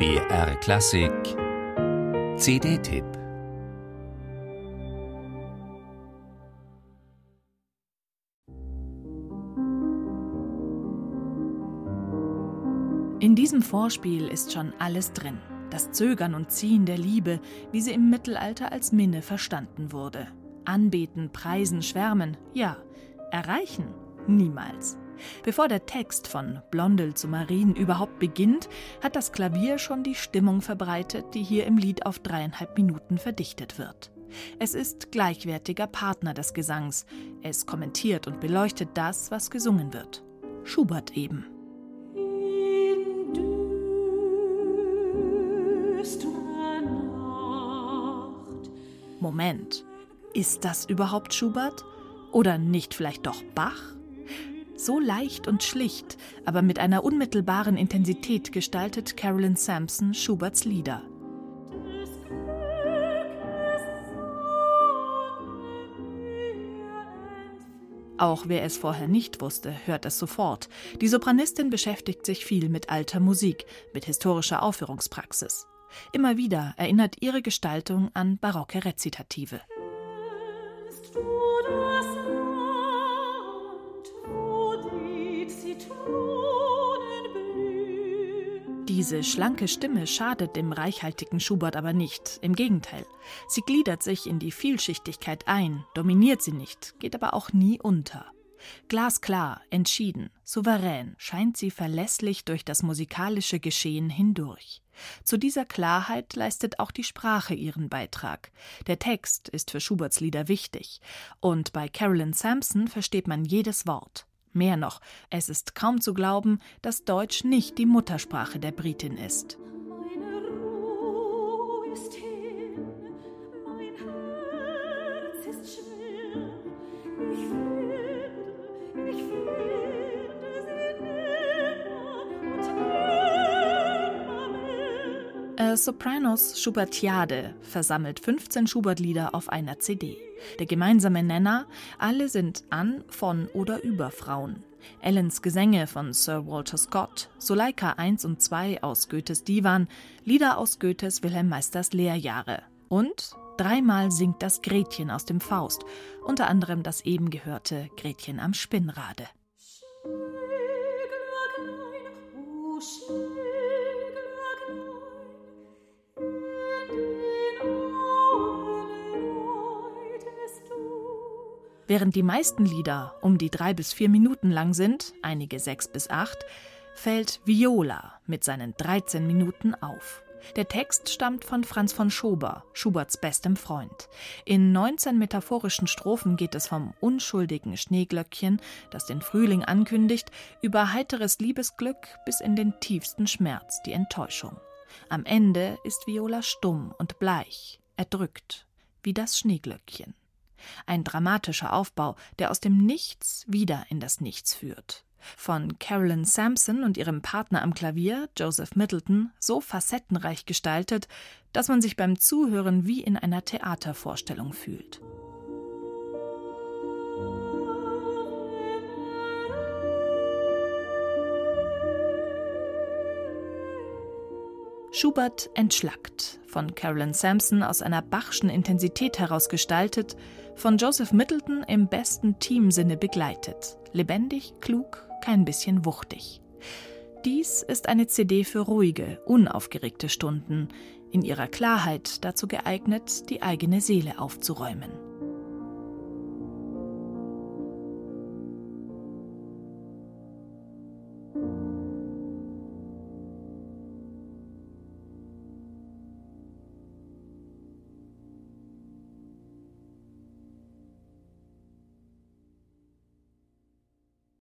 BR Klassik CD-Tipp In diesem Vorspiel ist schon alles drin. Das Zögern und Ziehen der Liebe, wie sie im Mittelalter als Minne verstanden wurde. Anbeten, preisen, schwärmen, ja. Erreichen? Niemals. Bevor der Text von Blondel zu Marien überhaupt beginnt, hat das Klavier schon die Stimmung verbreitet, die hier im Lied auf dreieinhalb Minuten verdichtet wird. Es ist gleichwertiger Partner des Gesangs. Es kommentiert und beleuchtet das, was gesungen wird. Schubert eben. Moment, ist das überhaupt Schubert? Oder nicht vielleicht doch Bach? So leicht und schlicht, aber mit einer unmittelbaren Intensität gestaltet Carolyn Sampson Schuberts Lieder. Auch wer es vorher nicht wusste, hört es sofort. Die Sopranistin beschäftigt sich viel mit alter Musik, mit historischer Aufführungspraxis. Immer wieder erinnert ihre Gestaltung an barocke Rezitative. Diese schlanke Stimme schadet dem reichhaltigen Schubert aber nicht, im Gegenteil. Sie gliedert sich in die Vielschichtigkeit ein, dominiert sie nicht, geht aber auch nie unter. Glasklar, entschieden, souverän scheint sie verlässlich durch das musikalische Geschehen hindurch. Zu dieser Klarheit leistet auch die Sprache ihren Beitrag. Der Text ist für Schuberts Lieder wichtig, und bei Carolyn Sampson versteht man jedes Wort. Mehr noch, es ist kaum zu glauben, dass Deutsch nicht die Muttersprache der Britin ist. A Sopranos Schubertiade versammelt 15 Schubert-Lieder auf einer CD. Der gemeinsame Nenner, alle sind an, von oder über Frauen. Ellens Gesänge von Sir Walter Scott, Suleika 1 und 2 aus Goethes Divan, Lieder aus Goethes Wilhelm Meisters Lehrjahre. Und dreimal singt das Gretchen aus dem Faust, unter anderem das eben gehörte Gretchen am Spinnrade. Während die meisten Lieder um die drei bis vier Minuten lang sind, einige sechs bis acht, fällt Viola mit seinen 13 Minuten auf. Der Text stammt von Franz von Schober, Schuberts bestem Freund. In 19 metaphorischen Strophen geht es vom unschuldigen Schneeglöckchen, das den Frühling ankündigt, über heiteres Liebesglück bis in den tiefsten Schmerz, die Enttäuschung. Am Ende ist Viola stumm und bleich, erdrückt, wie das Schneeglöckchen. Ein dramatischer Aufbau, der aus dem Nichts wieder in das Nichts führt. Von Carolyn Sampson und ihrem Partner am Klavier, Joseph Middleton, so facettenreich gestaltet, dass man sich beim Zuhören wie in einer Theatervorstellung fühlt. Schubert entschlackt, von Carolyn Sampson aus einer Bachschen Intensität heraus gestaltet, von Joseph Middleton im besten Teamsinne begleitet. Lebendig, klug, kein bisschen wuchtig. Dies ist eine CD für ruhige, unaufgeregte Stunden, in ihrer Klarheit dazu geeignet, die eigene Seele aufzuräumen.